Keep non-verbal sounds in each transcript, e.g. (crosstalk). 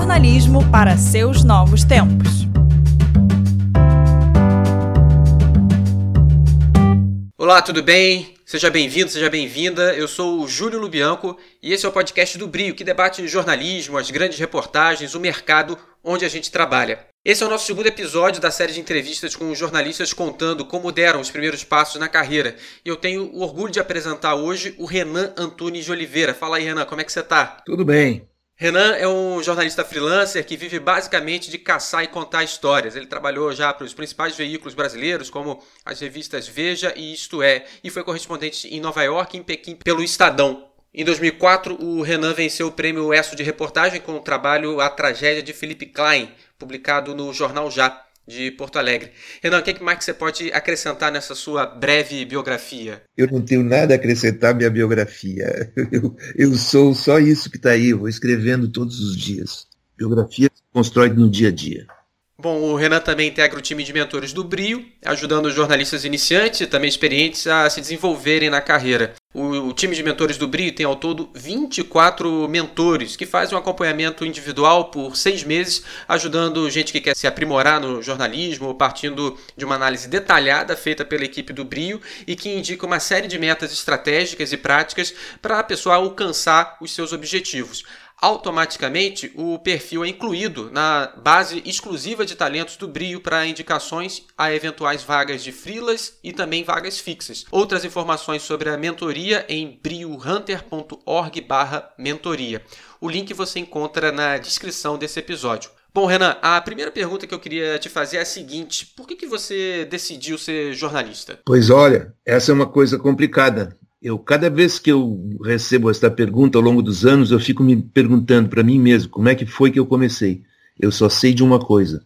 jornalismo para seus novos tempos. Olá, tudo bem? Seja bem-vindo, seja bem-vinda. Eu sou o Júlio Lubianco e esse é o podcast do Brio, que debate jornalismo, as grandes reportagens, o mercado onde a gente trabalha. Esse é o nosso segundo episódio da série de entrevistas com jornalistas contando como deram os primeiros passos na carreira. E eu tenho o orgulho de apresentar hoje o Renan Antunes de Oliveira. Fala aí, Renan, como é que você está? Tudo bem. Renan é um jornalista freelancer que vive basicamente de caçar e contar histórias. Ele trabalhou já para os principais veículos brasileiros, como as revistas Veja e Isto É, e foi correspondente em Nova York e em Pequim pelo Estadão. Em 2004, o Renan venceu o prêmio ESSO de reportagem com o trabalho A Tragédia de Felipe Klein, publicado no Jornal Já, de Porto Alegre. Renan, o que mais que você pode acrescentar nessa sua breve biografia? Eu não tenho nada a acrescentar à minha biografia. (laughs) Eu, eu sou só isso que está aí, vou escrevendo todos os dias. Biografia se constrói no dia a dia. Bom, o Renan também integra o time de mentores do Brio, ajudando jornalistas iniciantes e também experientes a se desenvolverem na carreira. O, o, time de mentores do Brio tem ao todo 24 mentores que fazem um acompanhamento individual por seis meses, ajudando gente que quer se aprimorar no jornalismo, partindo de uma análise detalhada feita pela equipe do Brio e que indica uma série de metas estratégicas e práticas para a pessoa alcançar os seus objetivos automaticamente o perfil é incluído na base exclusiva de talentos do Brio para indicações a eventuais vagas de freelas e também vagas fixas. Outras informações sobre a mentoria em briohunter.org/mentoria. O link você encontra na descrição desse episódio. Bom, Renan, a primeira pergunta que eu queria te fazer é a seguinte: por que, que você decidiu ser jornalista? Pois olha, essa é uma coisa complicada. Eu, cada vez que eu recebo esta pergunta ao longo dos anos, eu fico me perguntando para mim mesmo como é que foi que eu comecei. Eu só sei de uma coisa.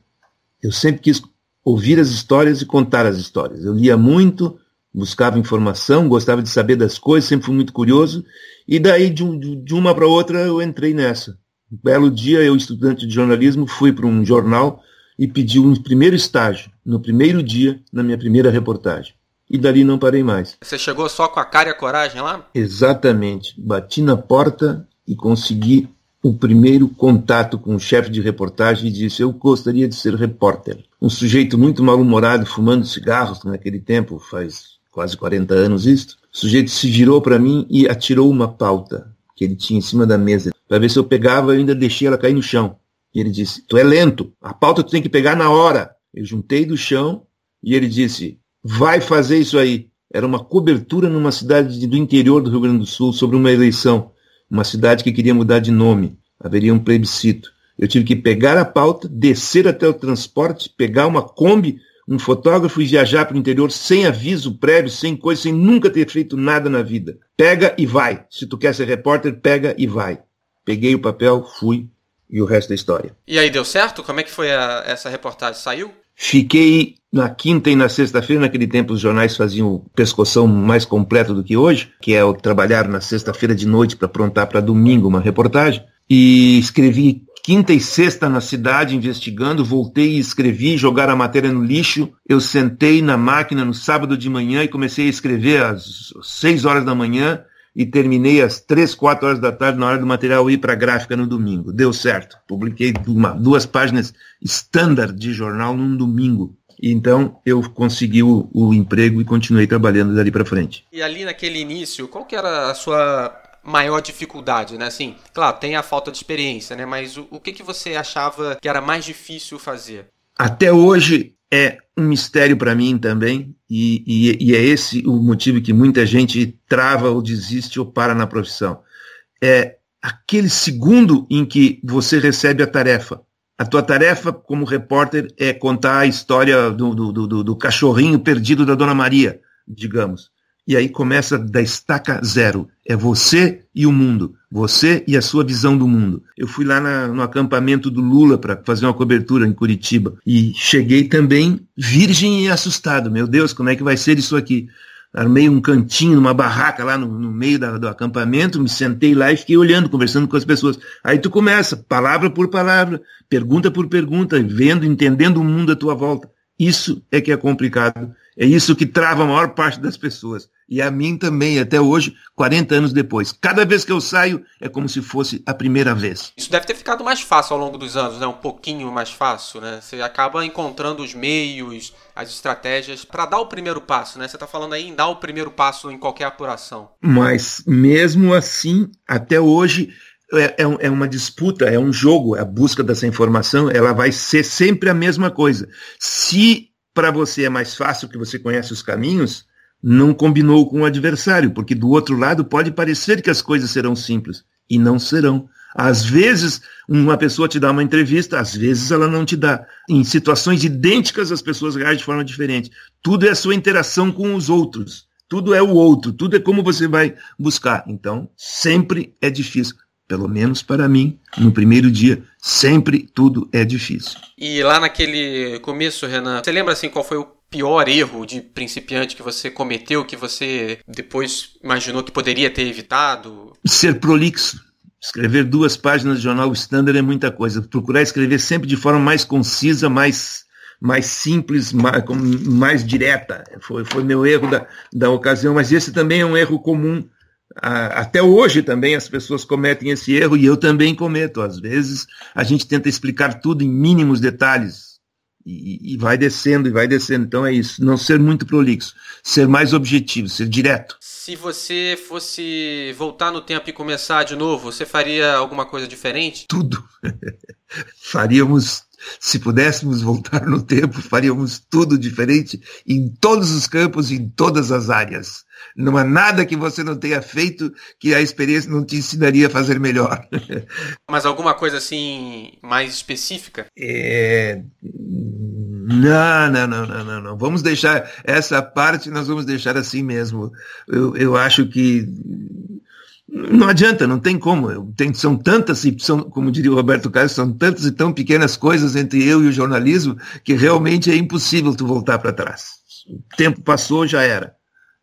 Eu sempre quis ouvir as histórias e contar as histórias. Eu lia muito, buscava informação, gostava de saber das coisas, sempre fui muito curioso. E daí, de, de uma para outra, eu entrei nessa. Um belo dia, eu, estudante de jornalismo, fui para um jornal e pedi um primeiro estágio, no primeiro dia, na minha primeira reportagem e dali não parei mais. Você chegou só com a cara e a coragem lá? Exatamente. Bati na porta e consegui o primeiro contato com o chefe de reportagem e disse: Eu gostaria de ser repórter. Um sujeito muito mal-humorado, fumando cigarros naquele tempo, faz quase 40 anos isto. O sujeito se virou para mim e atirou uma pauta que ele tinha em cima da mesa. Para ver se eu pegava, eu ainda deixei ela cair no chão. E ele disse: Tu é lento, a pauta tu tem que pegar na hora. Eu juntei do chão e ele disse: vai fazer isso aí. Era uma cobertura numa cidade do interior do Rio Grande do Sul sobre uma eleição. Uma cidade que queria mudar de nome. Haveria um plebiscito. Eu tive que pegar a pauta, descer até o transporte, pegar uma Kombi, um fotógrafo e viajar para o interior sem aviso prévio, sem coisa, sem nunca ter feito nada na vida. Pega e vai. Se tu quer ser repórter, pega e vai. Peguei o papel, fui e o resto é história. E aí deu certo? Como é que foi a, essa reportagem? Saiu? Fiquei na quinta e na sexta-feira, naquele tempo os jornais faziam o pescoção mais completo do que hoje, que é o trabalhar na sexta-feira de noite para aprontar para domingo uma reportagem. E escrevi quinta e sexta na cidade investigando, voltei e escrevi, jogar a matéria no lixo. Eu sentei na máquina no sábado de manhã e comecei a escrever às seis horas da manhã e terminei às três, quatro horas da tarde na hora do material ir para a gráfica no domingo. Deu certo. Publiquei uma, duas páginas standard de jornal num domingo. Então eu consegui o, o emprego e continuei trabalhando dali para frente. E ali naquele início, qual que era a sua maior dificuldade, né? Assim, claro, tem a falta de experiência, né? Mas o, o que, que você achava que era mais difícil fazer? Até hoje é um mistério para mim também, e, e, e, é esse o motivo que muita gente trava ou desiste ou para na profissão. É aquele segundo em que você recebe a tarefa. A tua tarefa como repórter é contar a história do, do, do, do cachorrinho perdido da Dona Maria, digamos. E aí começa da estaca zero. É você e o mundo. Você e a sua visão do mundo. Eu fui lá na, no acampamento do Lula para fazer uma cobertura em Curitiba. E cheguei também virgem e assustado. Meu Deus, como é que vai ser isso aqui? Armei um cantinho, uma barraca lá no, no meio da, do acampamento, me sentei lá e fiquei olhando, conversando com as pessoas. Aí tu começa, palavra por palavra, pergunta por pergunta, vendo, entendendo o mundo à tua volta. Isso é que é complicado É isso que trava a maior parte das pessoas. E a mim também, até hoje, 40 anos depois. Cada vez que eu saio, é como se fosse a primeira vez. Isso deve ter ficado mais fácil ao longo dos anos, né? Um pouquinho mais fácil, né? Você acaba encontrando os meios, as estratégias para dar o primeiro passo, né? Você está falando aí em dar o primeiro passo em qualquer apuração. Mas, mesmo assim, até hoje, é, é, é, uma disputa, é um jogo, a busca dessa informação, ela vai ser sempre a mesma coisa. Se para você é mais fácil que você conhece os caminhos, não combinou com o adversário, porque do outro lado pode parecer que as coisas serão simples e não serão. Às vezes, uma pessoa te dá uma entrevista, às vezes ela não te dá. Em situações idênticas, as pessoas reagem de forma diferente. Tudo é a sua interação com os outros. Tudo é o outro. Tudo é como você vai buscar. Então, sempre é difícil. Pelo menos para mim, no primeiro dia, sempre tudo é difícil. E lá naquele começo, Renan, você lembra assim qual foi o pior erro de principiante que você cometeu, que você depois imaginou que poderia ter evitado? Ser prolixo. Escrever duas páginas de jornal standard é muita coisa. Procurar escrever sempre de forma mais concisa, mais, mais simples, mais, mais direta. Foi, foi meu erro da, da ocasião, mas esse também é um erro comum. Até hoje também as pessoas cometem esse erro e eu também cometo. Às vezes a gente tenta explicar tudo em mínimos detalhes e, e, vai descendo e vai descendo. Então é isso. Não ser muito prolixo, ser mais objetivo, ser direto. Se você fosse voltar no tempo e começar de novo, você faria alguma coisa diferente? Tudo. (laughs) Faríamos, se pudéssemos voltar no tempo, faríamos tudo diferente em todos os campos, em todas as áreas. Não há nada que você não tenha feito que a experiência não te ensinaria a fazer melhor. (laughs) Mas alguma coisa assim mais específica? É... Não, não, não, não, não, não. Vamos deixar essa parte, nós vamos deixar assim mesmo. Eu, eu acho que não adianta, não tem como. Tem, são tantas, e são, como diria o Roberto Carlos, são tantas e tão pequenas coisas entre eu e o jornalismo que realmente é impossível tu voltar para trás. O tempo passou, já era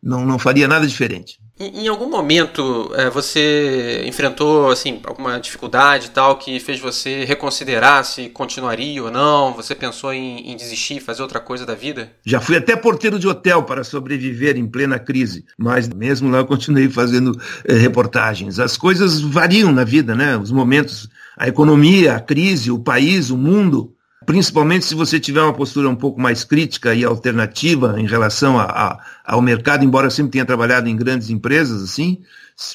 não, não faria nada diferente. Em, algum momento é, você enfrentou assim alguma dificuldade tal que fez você reconsiderar se continuaria ou não? Você pensou em, em desistir, fazer outra coisa da vida? Já fui até porteiro de hotel para sobreviver em plena crise, mas mesmo lá eu continuei fazendo é, reportagens. As coisas variam na vida, né? Os momentos, a economia, a crise, o país, o mundo principalmente se você tiver uma postura um pouco mais crítica e alternativa em relação a, a, ao mercado, embora eu sempre tenha trabalhado em grandes empresas, assim,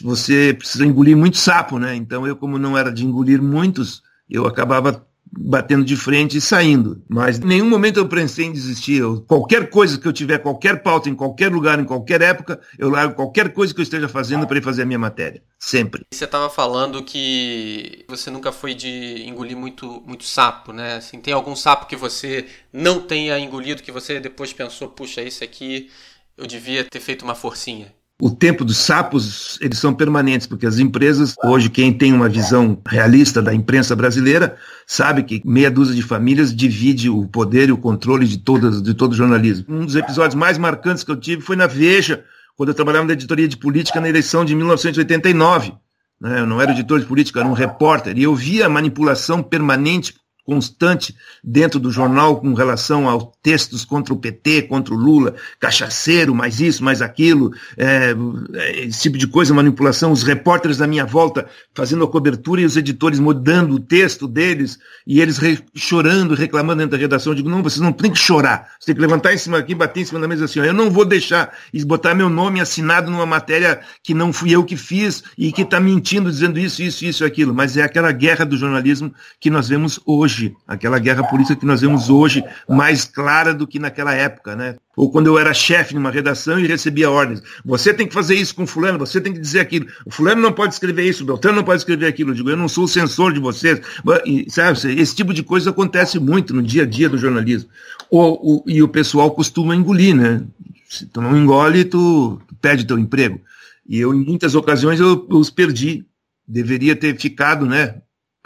você precisa engolir muito sapo, né? Então eu, como não era de engolir muitos, eu acabava batendo de frente e saindo. Mas em nenhum momento eu pensei em desistir. Eu, qualquer coisa que eu tiver, qualquer pauta, em qualquer lugar, em qualquer época, eu largo qualquer coisa que eu esteja fazendo para ir fazer a minha matéria. Sempre. Você estava falando que você nunca foi de engolir muito, muito sapo, né? Assim, tem algum sapo que você não tenha engolido, que você depois pensou, puxa, esse aqui eu devia ter feito uma forcinha? O tempo dos sapos, eles são permanentes, porque as empresas, hoje, quem tem uma visão realista da imprensa brasileira, sabe que meia dúzia de famílias divide o poder e o controle de, todas, de todo o jornalismo. Um dos episódios mais marcantes que eu tive foi na Veja, quando eu trabalhava na editoria de política na eleição de 1989. Né? Eu não era editor de política, era um repórter, e eu via a manipulação permanente constante dentro do jornal com relação aos textos contra o PT, contra o Lula, cachaceiro, mais isso, mais aquilo, é, esse tipo de coisa, manipulação, os repórteres da minha volta fazendo a cobertura e os editores mudando o texto deles e eles re, chorando, reclamando dentro da redação. Eu digo, não, vocês não tem que chorar, você tem que levantar em cima aqui, bater em cima da mesa assim, ó, eu não vou deixar e botar meu nome assinado numa matéria que não fui eu que fiz e que está mentindo, dizendo isso, isso, isso aquilo, mas é aquela guerra do jornalismo que nós vemos hoje hoje, aquela guerra política que nós vemos hoje, mais clara do que naquela época, né? Ou quando eu era chefe numa redação e recebia ordens. Você tem que fazer isso com fulano, você tem que dizer aquilo. O fulano não pode escrever isso, o Beltrano não pode escrever aquilo. Eu digo, eu não sou o censor de vocês. E, sabe, esse tipo de coisa acontece muito no dia a dia do jornalismo. O, e o pessoal costuma engolir, né? Se tu não engole, tu, tu perde teu emprego. E eu, em muitas ocasiões, eu, eu os perdi. Deveria ter ficado, né?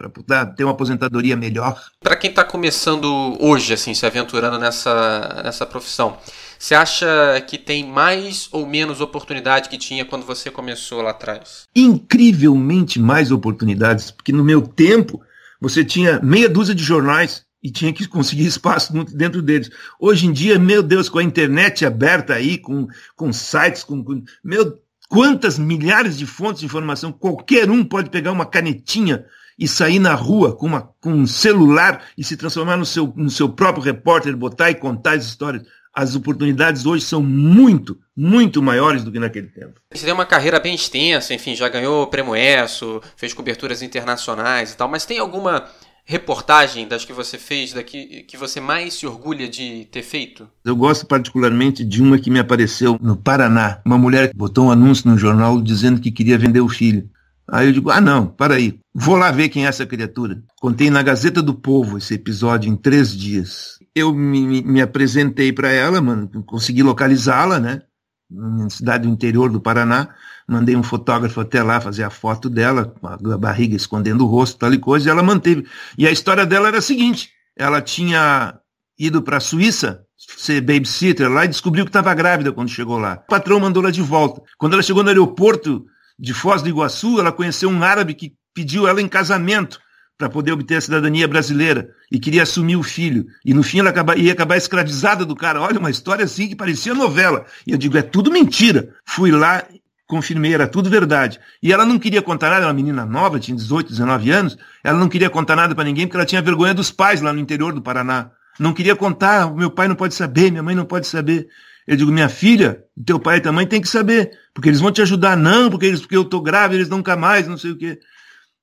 Para ter uma aposentadoria melhor. Para quem está começando hoje, assim, se aventurando nessa, nessa profissão, você acha que tem mais ou menos oportunidade que tinha quando você começou lá atrás? Incrivelmente mais oportunidades, porque no meu tempo você tinha meia dúzia de jornais e tinha que conseguir (laughs) espaço dentro deles. Hoje em dia, meu Deus, com a internet aberta aí, com, com sites, com, com meu, quantas milhares de fontes de informação, qualquer um pode pegar uma canetinha e sair na rua com, uma, com um celular e se transformar no seu, no seu próprio repórter, botar e contar as histórias. As oportunidades hoje são muito, muito maiores do que naquele tempo. Você tem uma carreira bem extensa, enfim, já ganhou prêmio ESSO, fez coberturas internacionais e tal, mas tem alguma reportagem das que você fez, daqui que você mais se orgulha de ter feito? Eu gosto particularmente de uma que me apareceu no Paraná. Uma mulher que botou um anúncio no jornal dizendo que queria vender o filho. Aí eu digo, ah não, para aí, vou lá ver quem é essa criatura. Contei na Gazeta do Povo esse episódio em três dias. Eu me, me, apresentei para ela, mano, consegui localizá-la, né? Na cidade do interior do Paraná. Mandei um fotógrafo até lá fazer a foto dela, com a barriga escondendo o rosto, tal e coisa, e ela manteve. E a história dela era a seguinte: ela tinha ido para a Suíça ser babysitter lá e descobriu que estava grávida quando chegou lá. O patrão mandou ela de volta. Quando ela chegou no aeroporto de Foz do Iguaçu, ela conheceu um árabe que pediu ela em casamento para poder obter a cidadania brasileira e queria assumir o filho. E no fim ela ia acabar escravizada do cara. Olha, uma história assim que parecia novela. E eu digo, é tudo mentira. Fui lá confirmei, era tudo verdade. E ela não queria contar nada, era uma menina nova, tinha 18, 19 anos, ela não queria contar nada para ninguém porque ela tinha vergonha dos pais lá no interior do Paraná. Não queria contar, meu pai não pode saber, minha mãe não pode saber. Eu digo, minha filha, teu pai e tua mãe tem que saber, porque eles vão te ajudar, não, porque, eles, porque eu tô grávida, eles nunca mais, não sei o quê.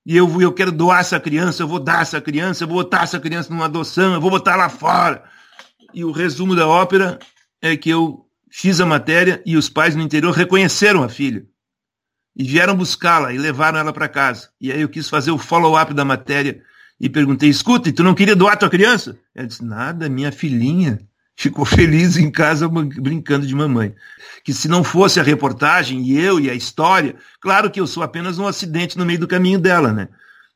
E eu, eu quero doar essa criança, eu vou dar essa criança, eu vou botar essa criança numa adoção, eu vou botar lá fora. E o resumo da ópera é que eu Fiz a matéria e os pais no interior reconheceram a filha. E vieram buscá-la e levaram ela para casa. E aí eu quis fazer o follow-up da matéria e perguntei: escuta, tu não queria doar tua criança? Ela disse: nada, minha filhinha ficou feliz em casa brincando de mamãe. Que se não fosse a reportagem e eu e a história, claro que eu sou apenas um acidente no meio do caminho dela, né?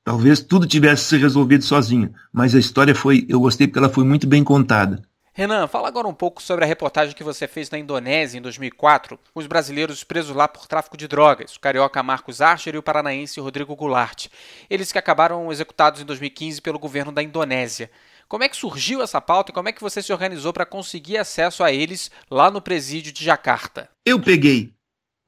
Talvez tudo tivesse se resolvido sozinho, mas a história foi, eu gostei porque ela foi muito bem contada. Renan, fala agora um pouco sobre a reportagem que você fez na Indonésia em 2004, com os brasileiros presos lá por tráfico de drogas, o carioca Marcos Archer e o paranaense Rodrigo Goulart. Eles que acabaram executados em 2015 pelo governo da Indonésia. Como é que surgiu essa pauta e como é que você se organizou para conseguir acesso a eles lá no presídio de Jacarta? Eu peguei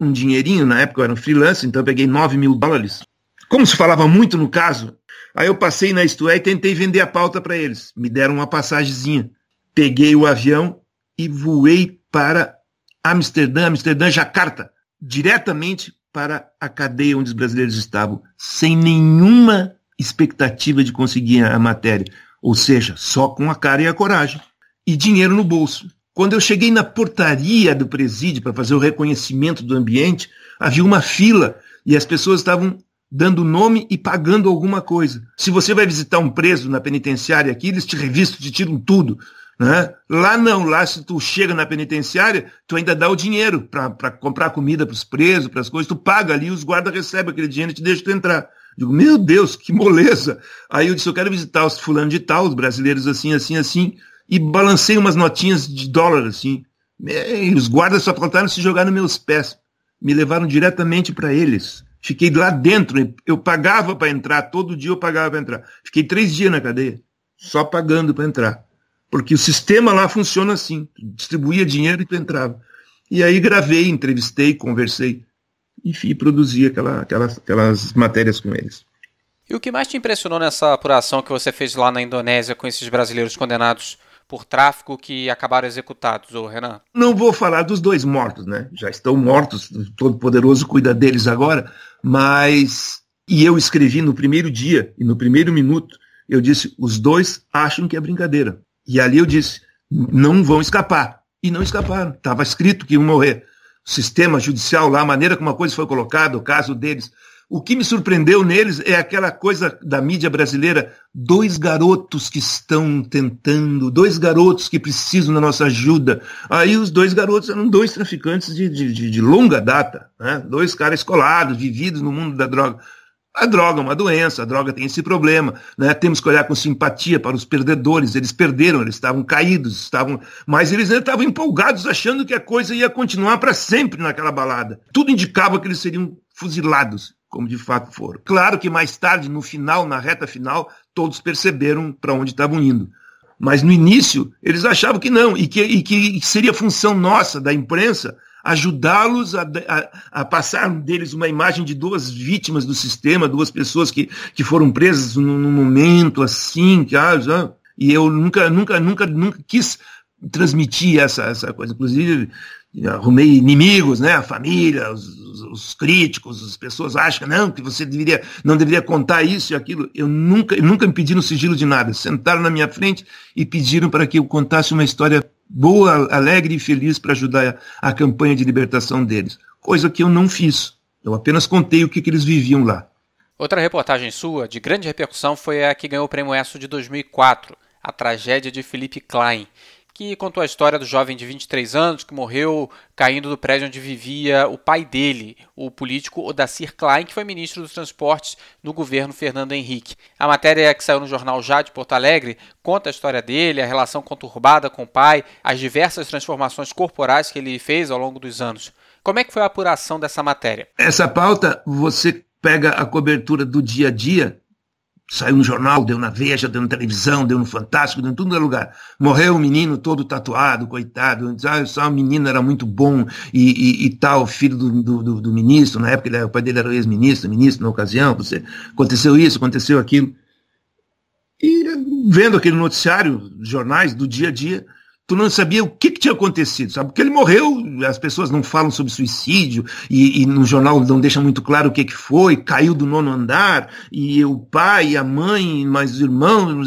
um dinheirinho, na época eu era um freelancer, então eu peguei 9 mil dólares. Como se falava muito no caso, aí eu passei na Isto é e tentei vender a pauta para eles. Me deram uma passagemzinha peguei o avião e voei para Amsterdã, Amsterdã, Jacarta, diretamente para a cadeia onde os brasileiros estavam, sem nenhuma expectativa de conseguir a matéria. Ou seja, só com a cara e a coragem. E dinheiro no bolso. Quando eu cheguei na portaria do presídio para fazer o reconhecimento do ambiente, havia uma fila e as pessoas estavam dando nome e pagando alguma coisa. Se você vai visitar um preso na penitenciária aqui, eles te revistam, te tiram tudo. Né? Lá não, lá se tu chega na penitenciária, tu ainda dá o dinheiro para comprar comida para os presos, para as coisas, tu paga ali, os guardas recebem aquele dinheiro e te deixam entrar. Digo, meu Deus, que moleza! Aí eu disse, eu quero visitar os fulano de tal, os brasileiros assim, assim, assim, e balancei umas notinhas de dólar assim. E os guardas só faltaram se jogar nos meus pés. Me levaram diretamente para eles. Fiquei lá dentro, eu pagava para entrar, todo dia eu pagava para entrar. Fiquei três dias na cadeia, só pagando para entrar. Porque o sistema lá funciona assim: distribuía dinheiro e tu entrava. E aí gravei, entrevistei, conversei. Enfim, produzi aquela, aquelas, aquelas matérias com eles. E o que mais te impressionou nessa apuração que você fez lá na Indonésia com esses brasileiros condenados por tráfico que acabaram executados, ô Renan? Não vou falar dos dois mortos, né? Já estão mortos, o Todo-Poderoso cuida deles agora, mas. E eu escrevi no primeiro dia e no primeiro minuto, eu disse: os dois acham que é brincadeira. E ali eu disse: não vão escapar. E não escaparam. Estava escrito que iam morrer. Sistema judicial lá, a maneira como a coisa foi colocada, o caso deles. O que me surpreendeu neles é aquela coisa da mídia brasileira: dois garotos que estão tentando, dois garotos que precisam da nossa ajuda. Aí os dois garotos eram dois traficantes de, de, de longa data, né? dois caras escolados, vividos no mundo da droga. A droga é uma doença, a droga tem esse problema, né? Temos que olhar com simpatia para os perdedores. Eles perderam, eles estavam caídos, estavam, mas eles ainda estavam empolgados, achando que a coisa ia continuar para sempre naquela balada. Tudo indicava que eles seriam fuzilados, como de fato foram. Claro que mais tarde, no final, na reta final, todos perceberam para onde estavam indo. Mas no início, eles achavam que não, e que, e que seria função nossa, da imprensa, ajudá-los a, a, a, passar deles uma imagem de duas vítimas do sistema, duas pessoas que, que foram presas num, num momento assim, que, ah, já, e eu nunca, nunca, nunca, nunca quis transmitir essa, essa coisa. Inclusive, arrumei inimigos, né? A família, os, os, os, críticos, as pessoas acham não, que você deveria, não deveria contar isso e aquilo. Eu nunca, nunca me pediram sigilo de nada. Sentaram na minha frente e pediram para que eu contasse uma história boa, alegre e feliz para ajudar a, a, campanha de libertação deles. Coisa que eu não fiz. Eu apenas contei o que, que eles viviam lá. Outra reportagem sua, de grande repercussão, foi a que ganhou o Prêmio ESSO de 2004, A Tragédia de Felipe Klein, que contou a história do jovem de 23 anos que morreu caindo do prédio onde vivia o pai dele, o político Odacir Klein, que foi ministro dos Transportes no governo Fernando Henrique. A matéria que saiu no jornal Já de Porto Alegre conta a história dele, a relação conturbada com o pai, as diversas transformações corporais que ele fez ao longo dos anos. Como é que foi a apuração dessa matéria? Essa pauta, você pega a cobertura do dia a dia Saiu no jornal, deu na Veja, deu na televisão, deu no Fantástico, deu em todo lugar. Morreu o um menino todo tatuado, coitado. Ah, só o menino era muito bom e, e, e tal, filho do, do, do, ministro. Na época, ele, o pai dele era ex-ministro, ministro na ocasião. Você, aconteceu isso, aconteceu aquilo. E vendo aquele noticiário, jornais do dia a dia, tu não sabia o que, que, tinha acontecido, sabe? Porque ele morreu, as pessoas não falam sobre suicídio, e, e, no jornal não deixa muito claro o que, que foi, caiu do nono andar, e o pai, a mãe, mais os irmãos,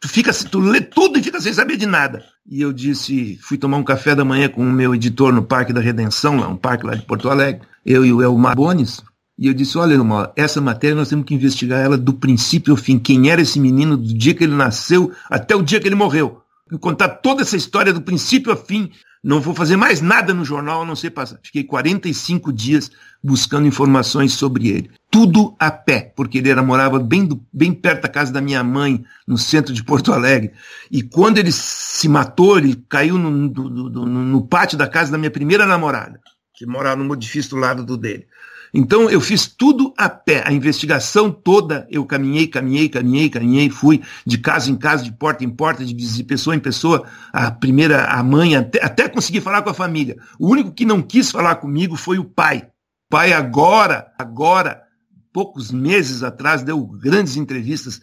tu fica, tu lê tudo e fica sem saber de nada. E eu disse, fui tomar um café da manhã com o meu editor no Parque da Redenção, lá, um parque lá de Porto Alegre, eu e o Elmar Bones, e eu disse, olha, Elmar, essa matéria nós temos que investigar ela do princípio ao fim, quem era esse menino do dia que ele nasceu até o dia que ele morreu contar toda essa história do princípio a fim. Não vou fazer mais nada no jornal a não ser passar. Fiquei 45 dias buscando informações sobre ele. Tudo a pé, porque ele era, morava bem, do, bem perto da casa da minha mãe, no centro de Porto Alegre. E quando ele se matou, ele caiu no, no, no, no pátio da casa da minha primeira namorada, que morava no edifício do lado do dele. Então eu fiz tudo a pé, a investigação toda, eu caminhei, caminhei, caminhei, caminhei, fui de casa em casa, de porta em porta, de pessoa em pessoa, a primeira, a mãe, até, até conseguir falar com a família. O único que não quis falar comigo foi o pai. Pai agora, agora, poucos meses atrás, deu grandes entrevistas,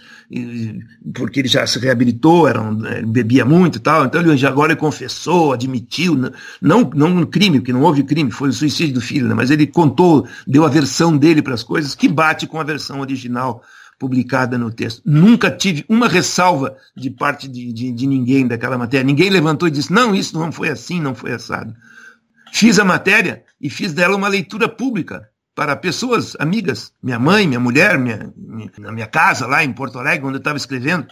porque ele já se reabilitou, era um, ele bebia muito e tal, então ele agora ele confessou, admitiu, não, não um crime, porque não houve crime, foi o suicídio do filho, né, mas ele contou, deu a versão dele para as coisas, que bate com a versão original publicada no texto. Nunca tive uma ressalva de parte de, de, de ninguém daquela matéria. Ninguém levantou e disse, não, isso não foi assim, não foi assado. Fiz a matéria e fiz dela uma leitura pública para pessoas amigas, minha mãe, minha mulher, minha, minha, na minha casa lá em Porto Alegre, onde eu estava escrevendo.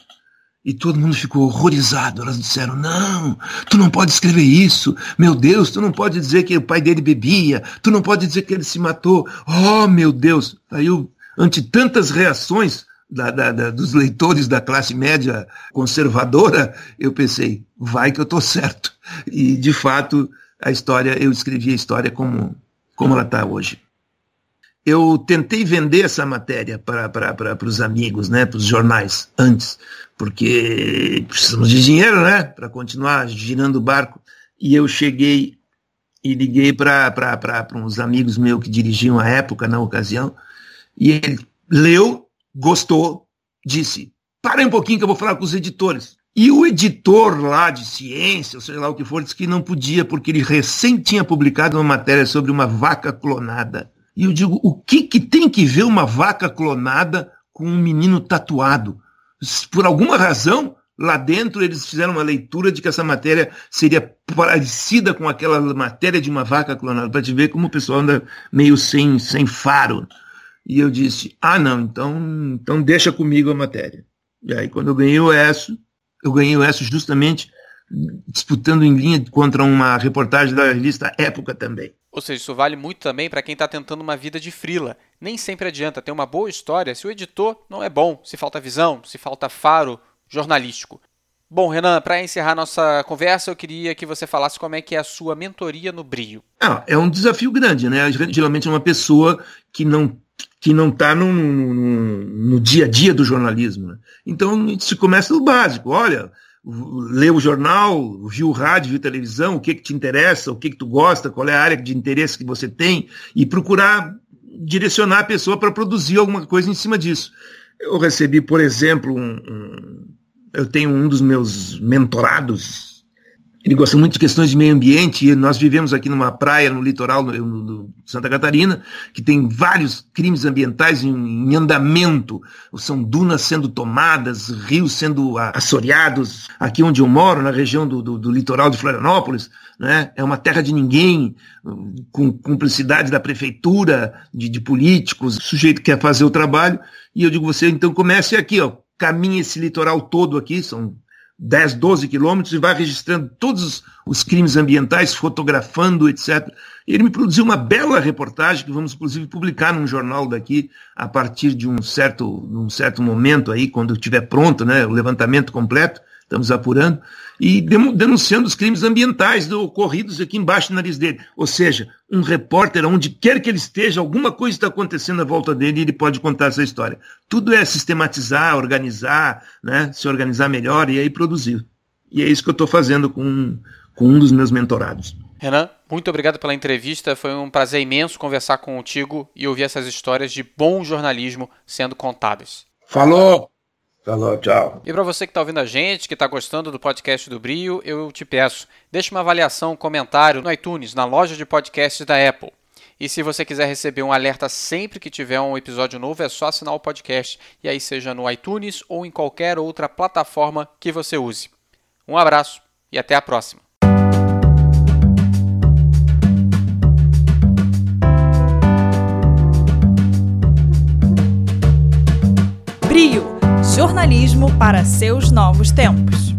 E todo mundo ficou horrorizado. Elas disseram: Não, tu não pode escrever isso. Meu Deus, tu não pode dizer que o pai dele bebia. Tu não pode dizer que ele se matou. Oh, meu Deus. Aí eu, ante tantas reações da, da, da, dos leitores da classe média conservadora, eu pensei: vai que eu estou certo. E, de fato, a história, eu escrevi a história como, como ela está hoje eu tentei vender essa matéria para os amigos, né, para os jornais, antes, porque precisamos de dinheiro, né, para continuar girando o barco. E eu cheguei e liguei para uns amigos meus que dirigiam a época, na ocasião, e ele leu, gostou, disse: para um pouquinho que eu vou falar com os editores. E o editor lá de ciência, seja lá o que for, disse que não podia, porque ele recém tinha publicado uma matéria sobre uma vaca clonada. E eu digo, o que, que tem que ver uma vaca clonada com um menino tatuado? Por alguma razão, lá dentro eles fizeram uma leitura de que essa matéria seria parecida com aquela matéria de uma vaca clonada, para te ver como o pessoal anda meio sem, sem faro. E eu disse, ah não, então, então deixa comigo a matéria. E aí quando eu ganhei o ESSO, eu ganhei o ESSO justamente disputando em linha contra uma reportagem da revista Época também. Ou seja, isso vale muito também para quem está tentando uma vida de frila. Nem sempre adianta ter uma boa história se o editor não é bom, se falta visão, se falta faro jornalístico. Bom, Renan, para encerrar nossa conversa, eu queria que você falasse como é que é a sua mentoria no Brio. Ah, é um desafio grande, né? Geralmente é uma pessoa que não que não está no, no, no, dia a dia do jornalismo. Né? Então se começa do básico. Olha, lê o jornal, viu o rádio, viu televisão, o que, que te interessa, o que, que tu gosta, qual é a área de interesse que você tem, e procurar direcionar a pessoa para produzir alguma coisa em cima disso. Eu recebi, por exemplo, um, um, eu tenho um dos meus mentorados, ele gosta muito de questões de meio ambiente, e nós vivemos aqui numa praia no litoral do Santa Catarina, que tem vários crimes ambientais em, em, andamento. São dunas sendo tomadas, rios sendo assoreados. Aqui onde eu moro, na região do, do, do litoral de Florianópolis, né, é uma terra de ninguém, com cumplicidade da prefeitura, de, de políticos. Sujeito quer fazer o trabalho, e eu digo você, então comece aqui, ó, caminhe esse litoral todo aqui, são 10, 12 quilômetros e vai registrando todos os crimes ambientais, fotografando, etc. Ele me produziu uma bela reportagem que vamos inclusive publicar num jornal daqui a partir de um certo, um certo momento aí, quando estiver pronto, né, o levantamento completo estamos apurando, e denunciando os crimes ambientais ocorridos aqui embaixo do nariz dele. Ou seja, um repórter, onde quer que ele esteja, alguma coisa está acontecendo à volta dele e ele pode contar essa história. Tudo é sistematizar, organizar, né, se organizar melhor e aí produzir. E é isso que eu estou fazendo com, com um dos meus mentorados. Renan, muito obrigado pela entrevista. Foi um prazer imenso conversar contigo e ouvir essas histórias de bom jornalismo sendo contadas. Falou! Falou, tchau. E para você que está ouvindo a gente, que está gostando do podcast do Brio, eu te peço, deixe uma avaliação, um comentário no iTunes, na loja de podcasts da Apple. E se você quiser receber um alerta sempre que tiver um episódio novo, é só assinar o podcast, e aí seja no iTunes ou em qualquer outra plataforma que você use. Um abraço e até a próxima. jornalismo para seus novos tempos.